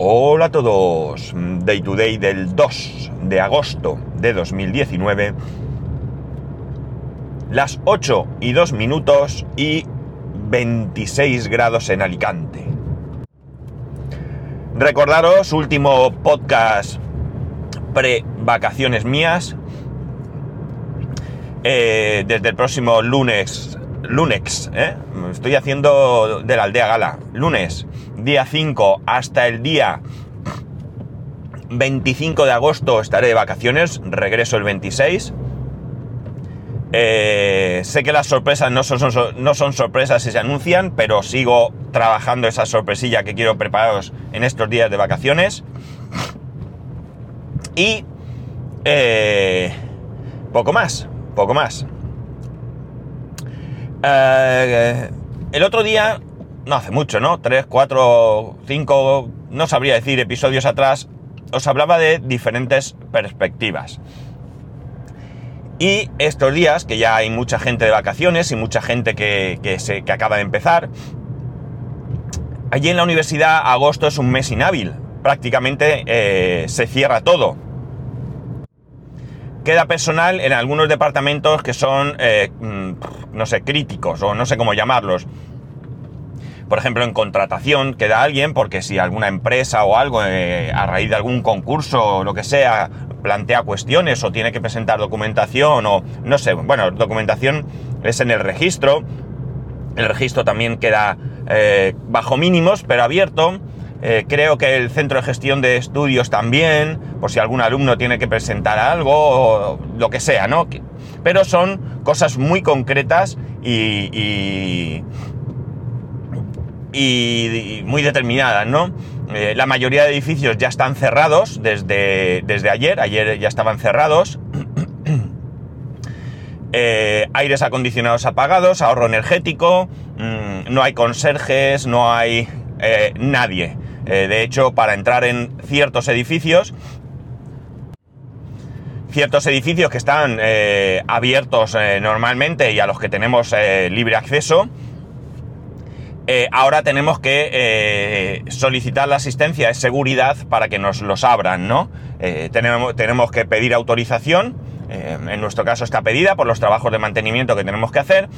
Hola a todos, Day to Day del 2 de agosto de 2019, las 8 y 2 minutos y 26 grados en Alicante. Recordaros, último podcast pre-vacaciones mías, eh, desde el próximo lunes, lunes, ¿eh? estoy haciendo de la aldea gala, lunes día 5 hasta el día 25 de agosto estaré de vacaciones, regreso el 26. Eh, sé que las sorpresas no son, sorpresas si se anuncian, pero sigo trabajando esa sorpresilla que quiero prepararos en estos días de vacaciones. Y eh, poco más, poco más. Eh, el otro día no hace mucho, ¿no? Tres, cuatro, cinco, no sabría decir, episodios atrás, os hablaba de diferentes perspectivas. Y estos días, que ya hay mucha gente de vacaciones y mucha gente que, se, que acaba de empezar, allí en la universidad agosto es un mes inhábil. Prácticamente eh, se cierra todo. Queda personal en algunos departamentos que son, eh, mm, no sé, críticos o no sé cómo llamarlos por ejemplo, en contratación queda alguien porque si alguna empresa o algo eh, a raíz de algún concurso o lo que sea plantea cuestiones o tiene que presentar documentación o no sé, bueno, documentación es en el registro, el registro también queda eh, bajo mínimos pero abierto. Eh, creo que el centro de gestión de estudios también, por si algún alumno tiene que presentar algo o lo que sea, ¿no? Pero son cosas muy concretas y y, muy determinadas, ¿no? Eh, la mayoría de edificios ya están cerrados desde, desde ayer, ayer ya estaban cerrados. Eh, aires acondicionados apagados, ahorro energético, mm, no hay conserjes, no hay nadie. De hecho, para entrar en ciertos edificios, ciertos edificios que están abiertos normalmente y a los que tenemos libre acceso, eh, ahora tenemos que eh, solicitar la asistencia de seguridad para que nos los abran, ¿no? Eh, tenemos, tenemos, que pedir autorización, en nuestro caso está pedida por los trabajos de mantenimiento que tenemos que hacer,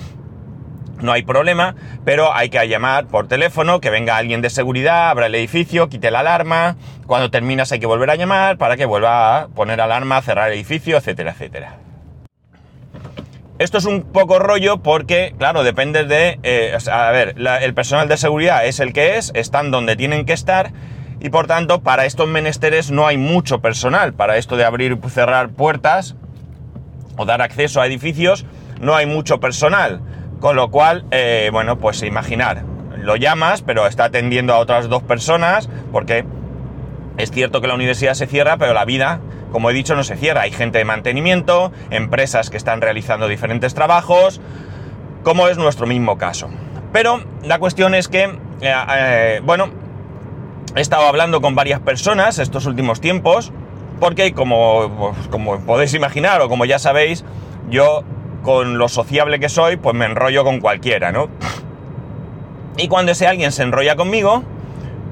no hay problema, pero hay que llamar por teléfono, que venga alguien de seguridad, abra el edificio, quite la alarma, cuando terminas hay que volver a llamar para que vuelva a poner alarma, cerrar el edificio, etcétera, etcétera. Esto es un poco rollo porque, claro, depende de... Eh, a ver, el personal de seguridad es el que es, están donde tienen que estar y por tanto para estos menesteres no hay mucho personal. Para esto de abrir y cerrar puertas o dar acceso a edificios no hay mucho personal. Con lo cual, eh, bueno, pues imaginar, lo llamas pero está atendiendo a otras dos personas porque es cierto que la universidad se cierra pero la vida como he dicho, no se cierra. Hay gente de mantenimiento, empresas que están realizando diferentes trabajos, como es nuestro mismo caso. Pero la cuestión es que, eh, eh, bueno, he estado hablando con varias personas estos últimos tiempos, porque como, pues, como podéis imaginar o como ya sabéis, yo con lo sociable que soy, pues me enrollo con cualquiera, ¿no? Y cuando ese alguien se enrolla conmigo,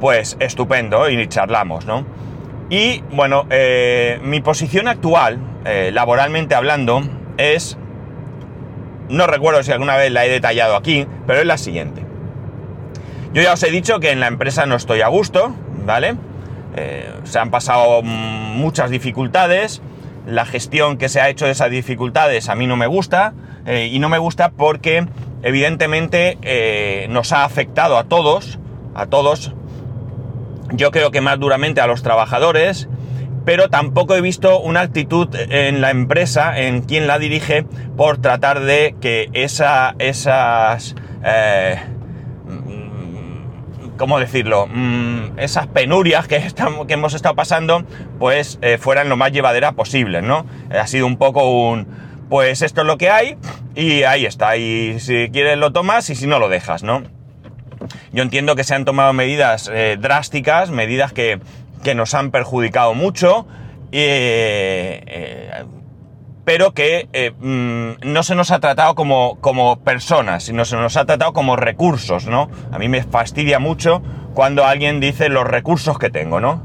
pues estupendo y charlamos, ¿no? Y bueno, eh, mi posición actual, eh, laboralmente hablando, es... No recuerdo si alguna vez la he detallado aquí, pero es la siguiente. Yo ya os he dicho que en la empresa no estoy a gusto, ¿vale? Eh, se han pasado muchas dificultades, la gestión que se ha hecho de esas dificultades a mí no me gusta, y no me gusta porque evidentemente nos ha afectado a todos, a todos, yo creo que más duramente a los trabajadores, pero tampoco he visto una actitud en la empresa, en quien la dirige, por tratar de que esa, esas... Eh, ¿Cómo decirlo? Mm, esas penurias que, estamos, que hemos estado pasando, pues eh, fueran lo más llevadera posible, ¿no? Ha sido un poco un... Pues esto es lo que hay y ahí está. Y si quieres lo tomas y si no lo dejas, ¿no? Yo entiendo que se han tomado medidas eh, drásticas, medidas que, nos han perjudicado mucho, eh, pero que eh, mm, no se nos ha tratado como, como personas, sino se nos ha tratado como recursos, ¿no? A mí me fastidia mucho cuando alguien dice los recursos que tengo, ¿no?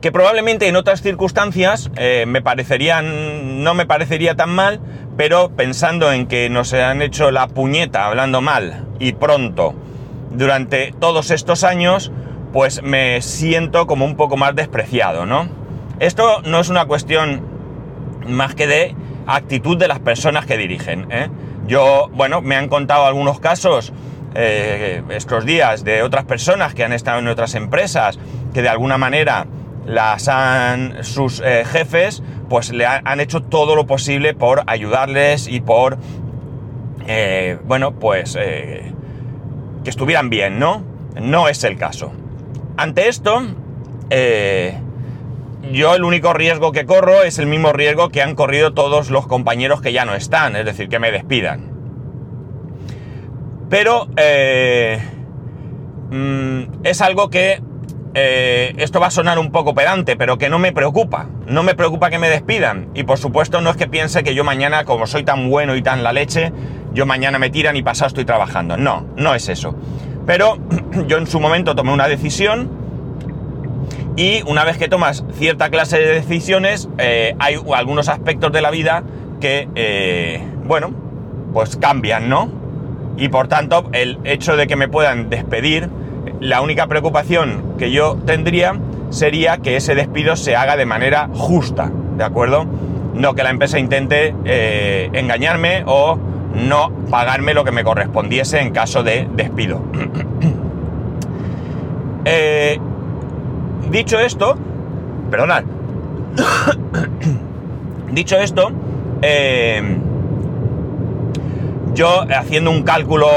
Que probablemente en otras circunstancias eh, me parecerían, no me parecería tan mal, pero pensando en que nos han hecho la puñeta hablando mal y pronto durante todos estos años, pues me siento como un poco más despreciado, ¿no? Esto no es una cuestión más que de actitud de las personas que dirigen. ¿eh? Yo, bueno, me han contado algunos casos eh, estos días de otras personas que han estado en otras empresas que de alguna manera las han sus eh, jefes pues le han, hecho todo lo posible por ayudarles y por bueno pues que estuvieran bien no no es el caso ante esto yo el único riesgo que corro es el mismo riesgo que han corrido todos los compañeros que ya no están, es decir, que me despidan. Pero eh, mm, es algo que eh, esto va a sonar un poco pedante, pero que no me preocupa. No me preocupa que me despidan. Y por supuesto no es que piense que yo mañana, como soy tan bueno y tan la leche, yo mañana me tiran y pasado estoy trabajando. No, no es eso. Pero yo en su momento tomé una decisión y una vez que tomas cierta clase de decisiones, eh, hay algunos aspectos de la vida que, eh, bueno, pues cambian, ¿no? Y por tanto, el hecho de que me puedan despedir, la única preocupación que yo tendría sería que ese despido se haga de manera justa, ¿de acuerdo? No que la empresa intente eh, engañarme o no pagarme lo que me correspondiese en caso de despido. eh, Dicho esto, perdonad. Dicho esto, eh, yo haciendo un cálculo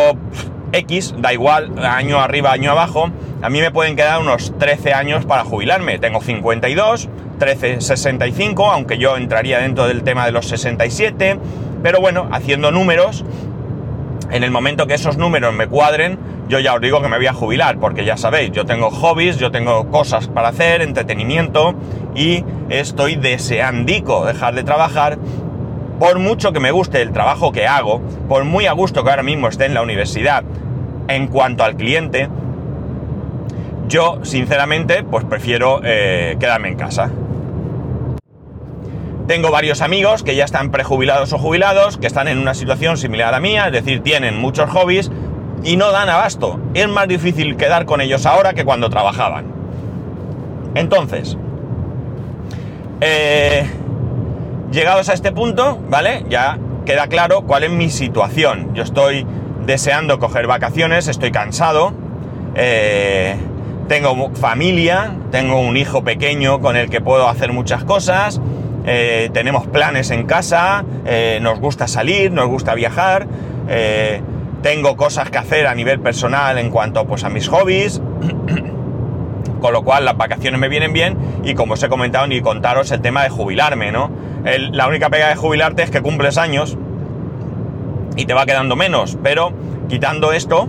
X, da igual, año arriba, año abajo, a mí me pueden quedar unos 13 años para jubilarme. Tengo 52, 13, 65, aunque yo entraría dentro del tema de los 67, pero bueno, haciendo números, en el momento que esos números me cuadren, yo ya os digo que me voy a jubilar, porque ya sabéis, yo tengo hobbies, yo tengo cosas para hacer, entretenimiento, y estoy deseandico dejar de trabajar. Por mucho que me guste el trabajo que hago, por muy a gusto que ahora mismo esté en la universidad, en cuanto al cliente, yo sinceramente pues prefiero eh, quedarme en casa. Tengo varios amigos que ya están prejubilados o jubilados, que están en una situación similar a la mía, es decir, tienen muchos hobbies, y no dan abasto. Es más difícil quedar con ellos ahora que cuando trabajaban. Entonces, eh, llegados a este punto, ¿vale? Ya queda claro cuál es mi situación. Yo estoy deseando coger vacaciones, estoy cansado, eh, tengo familia, tengo un hijo pequeño con el que puedo hacer muchas cosas, eh, tenemos planes en casa, nos gusta salir, nos gusta viajar, tengo cosas que hacer a nivel personal en cuanto pues, a mis hobbies, con lo cual las vacaciones me vienen bien y como os he comentado ni contaros el tema de jubilarme, ¿no? la única pega de jubilarte es que cumples años y te va quedando menos, pero quitando esto,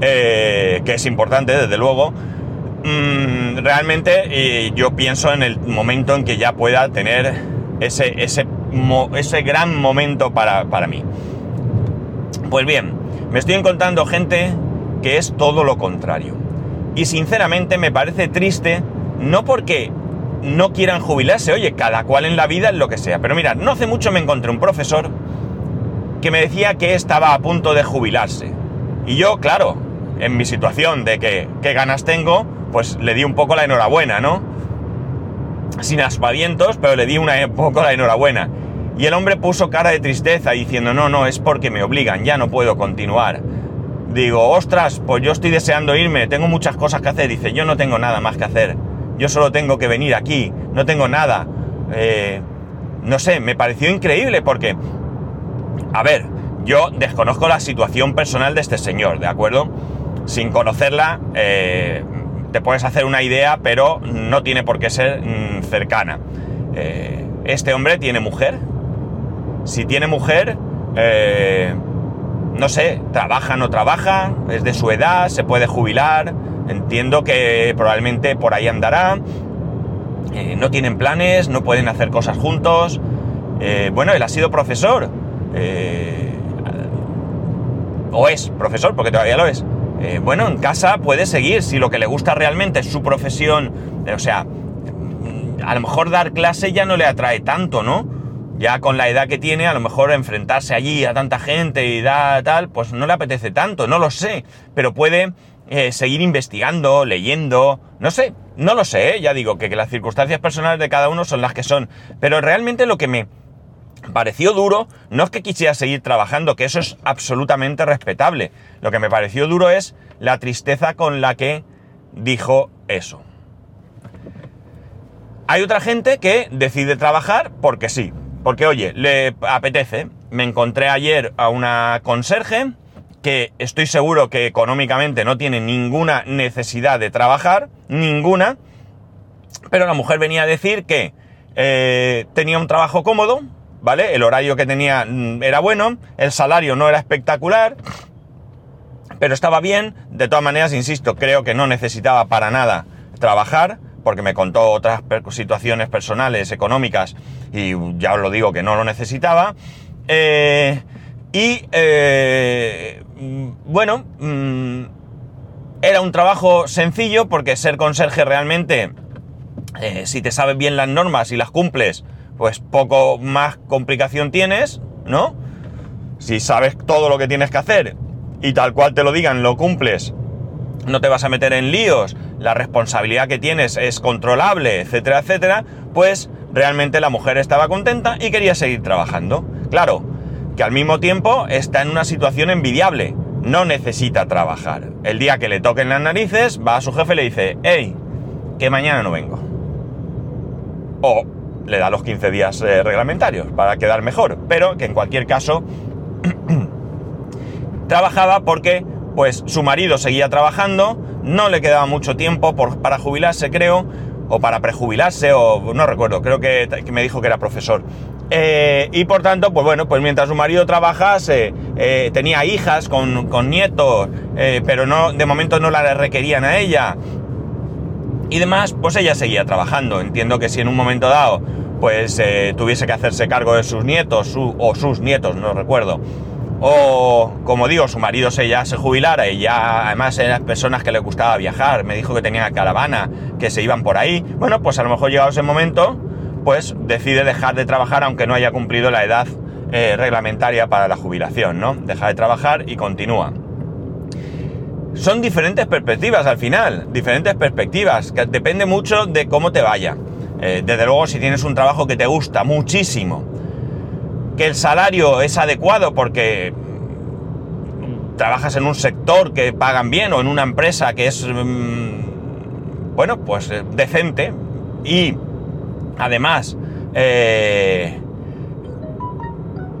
eh, que es importante desde luego, mm, realmente eh, yo pienso en el momento en que ya pueda tener ese, ese, ese gran momento para, para mí. Pues bien, me estoy encontrando gente que es todo lo contrario. Y sinceramente me parece triste, no porque no quieran jubilarse, oye, cada cual en la vida es lo que sea. Pero mira, no hace mucho me encontré un profesor que me decía que estaba a punto de jubilarse. Y yo, claro, en mi situación de que qué ganas tengo, pues le di un poco la enhorabuena, ¿no? Sin aspavientos, pero le di un poco la enhorabuena. Y el hombre puso cara de tristeza diciendo, no, no, es porque me obligan, ya no puedo continuar. Digo, ostras, pues yo estoy deseando irme, tengo muchas cosas que hacer. Dice, yo no tengo nada más que hacer. Yo solo tengo que venir aquí, no tengo nada. Eh, no sé, me pareció increíble porque, a ver, yo desconozco la situación personal de este señor, ¿de acuerdo? Sin conocerla, eh, te puedes hacer una idea, pero no tiene por qué ser mm, cercana. Eh, este hombre tiene mujer, si tiene mujer, eh, no sé, trabaja, no trabaja, es de su edad, se puede jubilar, entiendo que probablemente por ahí andará, eh, no tienen planes, no pueden hacer cosas juntos, bueno, él ha sido profesor. O es profesor, porque todavía lo es. Eh, bueno, en casa puede seguir si lo que le gusta realmente es su profesión. o sea, a lo mejor dar clase ya no le atrae tanto, ¿no? Ya con la edad que tiene, a lo mejor enfrentarse allí a tanta gente y da tal, pues no le apetece tanto, no lo sé. Pero puede seguir investigando, leyendo, no sé, no lo sé, ya digo que las circunstancias personales de cada uno son las que son. Pero realmente lo que me pareció duro no es que quisiera seguir trabajando, que eso es absolutamente respetable. Lo que me pareció duro es la tristeza con la que dijo eso. Hay otra gente que decide trabajar porque sí, porque oye, le apetece. Me encontré ayer a una conserje que estoy seguro que económicamente no tiene ninguna necesidad de trabajar, ninguna, pero la mujer venía a decir que eh, tenía un trabajo cómodo, ¿vale? El horario que tenía mm, era bueno, el salario no era espectacular, pero estaba bien. De todas maneras, insisto, creo que no necesitaba para nada trabajar, porque me contó otras situaciones personales, económicas, y ya os lo digo que no lo necesitaba. Eh, y eh, bueno, mm, era un trabajo sencillo porque ser conserje realmente, eh, si te sabes bien las normas y las cumples, pues poco más complicación tienes, ¿no? Si sabes todo lo que tienes que hacer y tal cual te lo digan, lo cumples, no te vas a meter en líos, la responsabilidad que tienes es controlable, etcétera, etcétera, pues realmente la mujer estaba contenta y quería seguir trabajando. Claro, que al mismo tiempo está en una situación envidiable, no necesita trabajar. El día que le toquen las narices, va a su jefe y le dice, hey, que mañana no vengo. O le da los 15 días eh, reglamentarios para quedar mejor, pero que en cualquier caso trabajaba porque pues su marido seguía trabajando, no le quedaba mucho tiempo para jubilarse creo, o para prejubilarse, o no recuerdo, creo que, me dijo que era profesor. Eh, y por tanto, pues bueno, pues mientras su marido trabajase, eh, tenía hijas con, con nietos, pero no, de momento no la requerían a ella, y demás, pues ella seguía trabajando. Entiendo que si en un momento dado, pues eh, tuviese que hacerse cargo de sus nietos, o sus nietos, no recuerdo, o como digo, su marido se ya se jubilara y ya además eran personas que le gustaba viajar, me dijo que tenía caravana, que se iban por ahí, bueno, pues a lo mejor llegado ese momento, pues decide dejar de trabajar aunque no haya cumplido la edad eh, reglamentaria para la jubilación, ¿no? Deja de trabajar y continúa son diferentes perspectivas al final, diferentes perspectivas, que depende mucho de cómo te vaya. Eh, desde luego, si tienes un trabajo que te gusta muchísimo, que el salario es adecuado porque trabajas en un sector que pagan bien o en una empresa que es, mm, bueno, pues eh, decente y además, eh,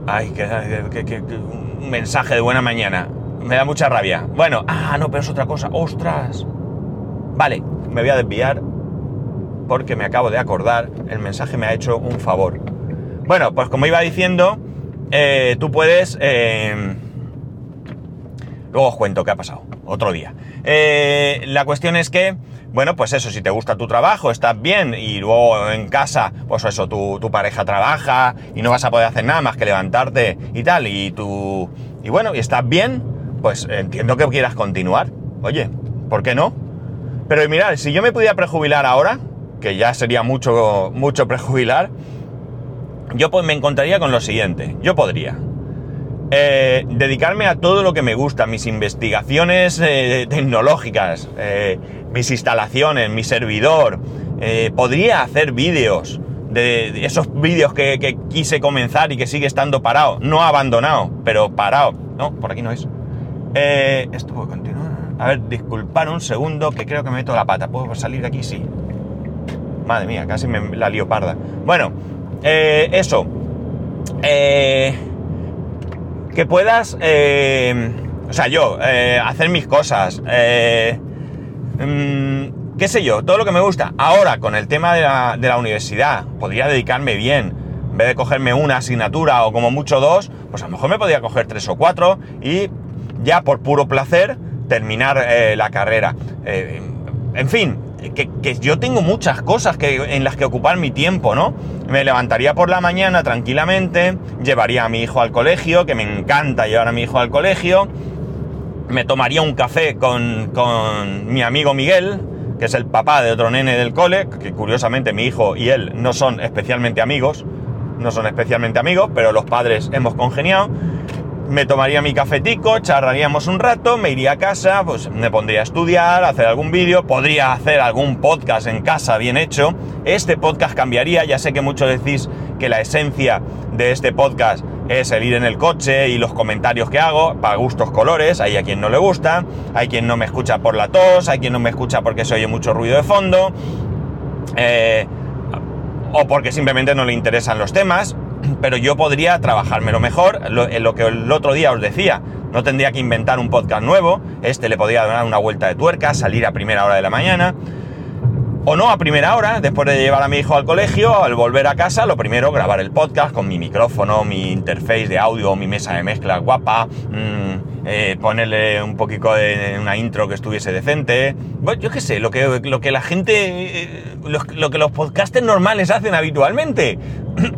ay, que, un mensaje de buena mañana me da mucha rabia. Bueno, ah, no, pero es otra cosa. ¡Ostras! Vale, me voy a desviar porque me acabo de acordar, el mensaje me ha hecho un favor. Bueno, pues como iba diciendo, eh, tú puedes... Eh, luego os cuento qué ha pasado, otro día. Eh, la cuestión es que, bueno, pues eso, si te gusta tu trabajo, estás bien y luego en casa, pues eso, tu, tu pareja trabaja y no vas a poder hacer nada más que levantarte y tal, y tú... Y bueno, y estás bien, pues entiendo que quieras continuar. Oye, ¿por qué no? Pero mirad, si yo me pudiera prejubilar ahora, que ya sería mucho, mucho prejubilar, yo pues me encontraría con lo siguiente. Yo podría eh, dedicarme a todo lo que me gusta, mis investigaciones eh, tecnológicas, eh, mis instalaciones, mi servidor. podría hacer vídeos de, esos vídeos que, que, quise comenzar y que sigue estando parado. No abandonado, pero parado. No, por aquí no es. Eh, esto puede continuar. A ver, disculpar un segundo que creo que me meto la pata. ¿Puedo salir de aquí? Sí. Madre mía, casi me la lío parda. Bueno, eh, eso. Eh, que puedas, o sea, yo, hacer mis cosas. Mm, qué sé yo, todo lo que me gusta. Ahora, con el tema de la, de la universidad, podría dedicarme bien. En vez de cogerme una asignatura o como mucho dos, pues a lo mejor me podría coger tres o cuatro y ya por puro placer terminar eh, la carrera. Eh, en fin, que, yo tengo muchas cosas que, en las que ocupar mi tiempo, ¿no? Me levantaría por la mañana tranquilamente, llevaría a mi hijo al colegio, que me encanta llevar a mi hijo al colegio, me tomaría un café con, con mi amigo Miguel, que es el papá de otro nene del cole, que curiosamente mi hijo y él no son especialmente amigos, no son especialmente amigos, pero los padres hemos congeniado. Me tomaría mi cafetico, charlaríamos un rato, me iría a casa, pues me pondría a estudiar, hacer algún vídeo, podría hacer algún podcast en casa bien hecho. Este podcast cambiaría, ya sé que muchos decís que la esencia de este podcast es el ir en el coche y los comentarios que hago, para gustos colores, hay a quien no le gusta, hay quien no me escucha por la tos, hay quien no me escucha porque se oye mucho ruido de fondo, eh, o porque simplemente no le interesan los temas, pero yo podría trabajármelo mejor, en lo que el otro día os decía, no tendría que inventar un podcast nuevo, este le podría dar una vuelta de tuerca, salir a primera hora de la mañana, o no a primera hora, después de llevar a mi hijo al colegio, al volver a casa, lo primero, grabar el podcast con mi micrófono, mi interface de audio, mi mesa de mezcla guapa, mmm, ponerle un poquito de una intro que estuviese decente. Bueno, yo qué sé, lo que, lo que la gente, eh, lo, lo que los podcasters normales hacen habitualmente.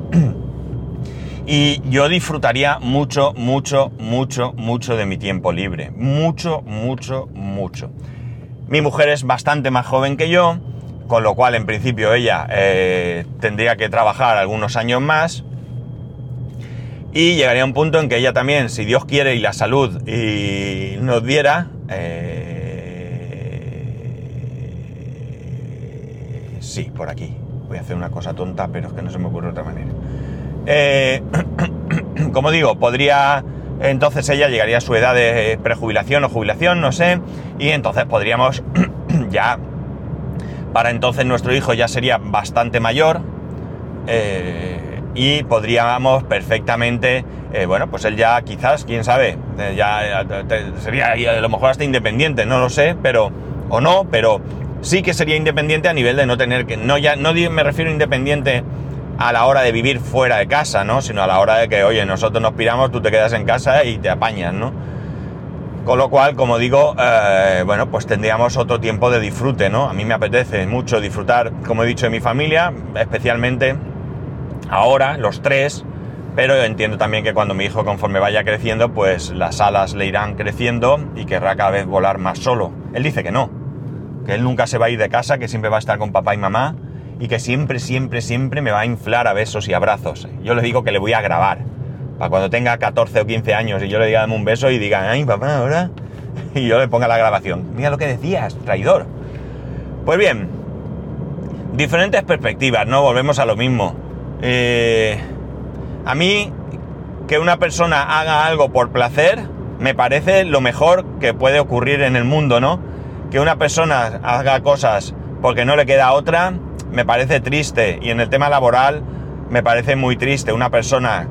y yo disfrutaría mucho, mucho, mucho, mucho de mi tiempo libre. Mucho, mucho, mucho. Mi mujer es bastante más joven que yo con lo cual en principio ella eh, tendría que trabajar algunos años más y llegaría un punto en que ella también, si Dios quiere y la salud y nos diera, eh, sí, por aquí. Voy a hacer una cosa tonta, pero es que no se me ocurre otra manera. Eh, como digo, podría entonces ella llegaría a su edad de prejubilación o jubilación, no sé, y entonces podríamos ya para entonces nuestro hijo ya sería bastante mayor eh, y podríamos perfectamente, eh, bueno, pues él ya quizás, quién sabe, ya sería a lo mejor hasta independiente, no lo sé, pero, o no, pero sí que sería independiente a nivel de no tener que, no ya, no me refiero independiente a la hora de vivir fuera de casa, ¿no? Sino a la hora de que, oye, nosotros nos piramos, tú te quedas en casa y te apañas, ¿no? Con lo cual, como digo, eh, bueno, pues tendríamos otro tiempo de disfrute, ¿no? A mí me apetece mucho disfrutar, como he dicho, de mi familia, especialmente ahora, los tres, pero entiendo también que cuando mi hijo conforme vaya creciendo, pues las alas le irán creciendo y querrá cada vez volar más solo. Él dice que no, que él nunca se va a ir de casa, que siempre va a estar con papá y mamá y que siempre, siempre, siempre me va a inflar a besos y abrazos. Yo le digo que le voy a grabar para cuando tenga 14 o 15 años y yo le diga dame un beso y diga, ay papá, ahora. Y yo le ponga la grabación. Mira lo que decías, traidor. Pues bien, diferentes perspectivas, ¿no? Volvemos a lo mismo. Eh, a mí, que una persona haga algo por placer, me parece lo mejor que puede ocurrir en el mundo, ¿no? Que una persona haga cosas porque no le queda otra, me parece triste. Y en el tema laboral, me parece muy triste. Una persona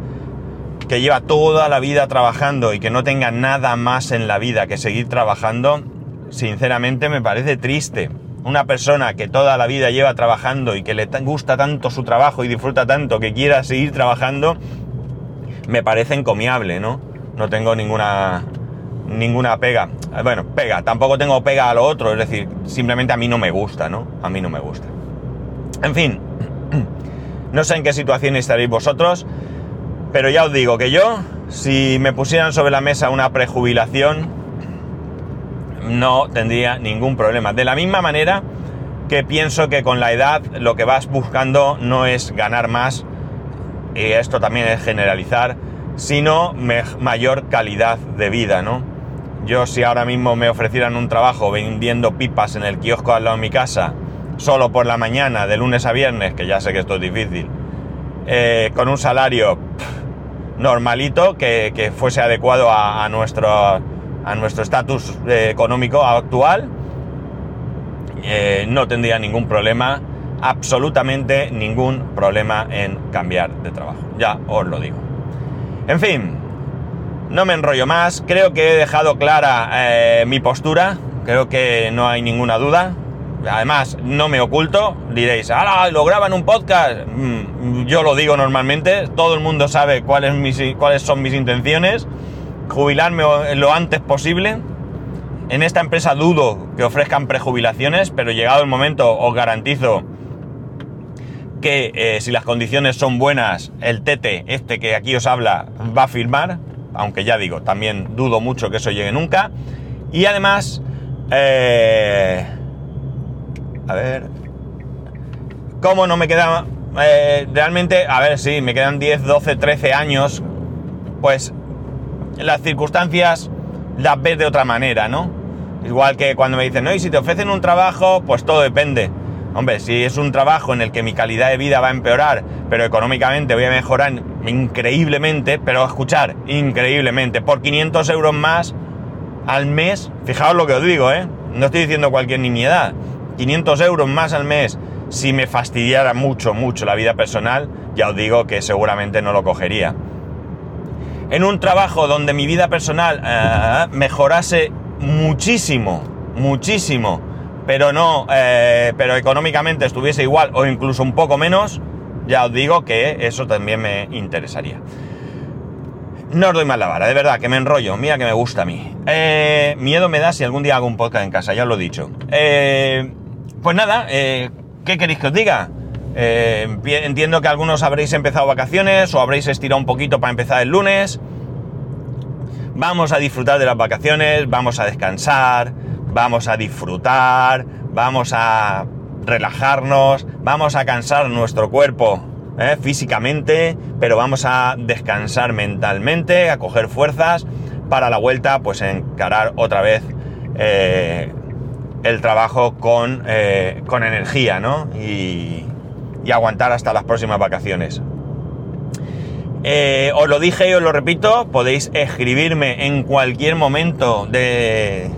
que lleva toda la vida trabajando y que no tenga nada más en la vida que seguir trabajando, sinceramente me parece triste. Una persona que toda la vida lleva trabajando y que le gusta tanto su trabajo y disfruta tanto que quiera seguir trabajando, me parece encomiable, ¿no? No tengo ninguna ninguna pega. Bueno, pega, tampoco tengo pega a lo otro, es decir, simplemente a mí no me gusta, ¿no? A mí no me gusta. En fin, no sé en qué situación estaréis vosotros. Pero ya os digo que yo, si me pusieran sobre la mesa una prejubilación, no tendría ningún problema. De la misma manera que pienso que con la edad lo que vas buscando no es ganar más, y esto también es generalizar, sino mayor calidad de vida, ¿no? Yo si ahora mismo me ofrecieran un trabajo vendiendo pipas en el kiosco al lado de mi casa, solo por la mañana, de lunes a viernes, que ya sé que esto es difícil, eh, con un salario normalito que, fuese adecuado a, nuestro a nuestro estatus eh, económico actual, eh, no tendría ningún problema, absolutamente ningún problema en cambiar de trabajo. Ya os lo digo. En fin, no me enrollo más, creo que he dejado clara mi postura, creo que no hay ninguna duda. Además, no me oculto, diréis, ¡ah, lo graban un podcast! Mm, yo lo digo normalmente, todo el mundo sabe cuáles, mis, cuáles son mis intenciones, jubilarme lo antes posible En esta empresa dudo que ofrezcan prejubilaciones, pero llegado el momento os garantizo que eh, si las condiciones son buenas, el Tete, este que aquí os habla, va a firmar, aunque ya digo, también dudo mucho que eso llegue nunca. Y además, eh, a ver, ¿cómo no me queda eh, realmente, a ver, sí, me quedan 10, 12, 13 años, pues las circunstancias las ves de otra manera, ¿no? Igual que cuando me dicen, no, y si te ofrecen un trabajo, pues todo depende. Hombre, si es un trabajo en el que mi calidad de vida va a empeorar, pero económicamente voy a mejorar increíblemente, pero escuchar, increíblemente, por 500 euros más al mes, fijaos lo que os digo, ¿eh? No estoy diciendo cualquier nimiedad. 500 euros más al mes, si me fastidiara mucho, mucho la vida personal, ya os digo que seguramente no lo cogería. En un trabajo donde mi vida personal eh, mejorase muchísimo, muchísimo, pero no, eh, pero económicamente estuviese igual o incluso un poco menos, ya os digo que eso también me interesaría. No os doy más la vara, de verdad, que me enrollo, mira que me gusta a mí. Eh, miedo me da si algún día hago un podcast en casa, ya os lo he dicho. Eh, pues nada, ¿qué queréis que os diga? entiendo que algunos habréis empezado vacaciones o habréis estirado un poquito para empezar el lunes. Vamos a disfrutar de las vacaciones, vamos a descansar, vamos a disfrutar, vamos a relajarnos, vamos a cansar nuestro cuerpo ¿eh? físicamente, pero vamos a descansar mentalmente, a coger fuerzas para la vuelta, pues encarar otra vez eh, el trabajo con, eh, con energía, ¿no? Y, y, aguantar hasta las próximas vacaciones. os lo dije y os lo repito, podéis escribirme en cualquier momento de,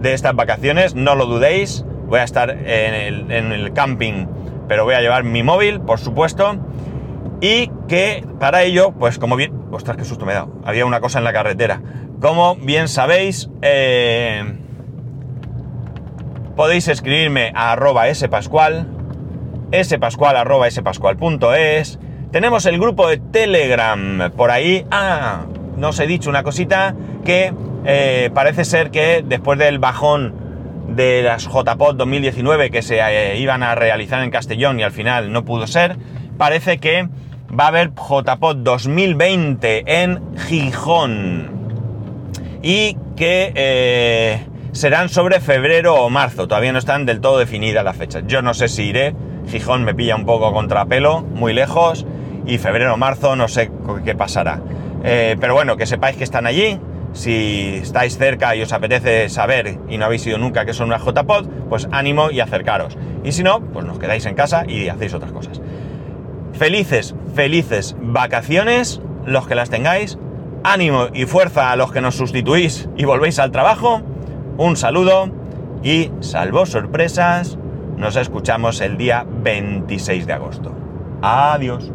de estas vacaciones, no lo dudéis. Voy a estar en el, camping, pero voy a llevar mi móvil, por supuesto. Y que para ello, pues como bien... Ostras, qué susto me he dado. Había una cosa en la carretera. Como bien sabéis, eh, podéis escribirme a arroba spascual, spascual arroba spascual.es. Tenemos el grupo de Telegram por ahí. Ah, no os he dicho una cosita que eh, parece ser que después del bajón de las JPOD 2019 que se eh, iban a realizar en Castellón y al final no pudo ser, parece que va a haber JPOD 2020 en Gijón y que eh, serán sobre febrero o marzo, todavía no están del todo definidas las fechas. Yo no sé si iré, Gijón me pilla un poco contrapelo, muy lejos, y febrero o marzo no sé qué pasará. pero bueno, que sepáis que están allí, si estáis cerca y os apetece saber y no habéis ido nunca que son una JPod, pues ánimo y acercaros. Y si no, pues nos quedáis en casa y hacéis otras cosas. Felices, felices vacaciones, los que las tengáis. Ánimo y fuerza a los que nos sustituís y volvéis al trabajo. Un saludo y salvo sorpresas, nos escuchamos el día 26 de agosto. Adiós.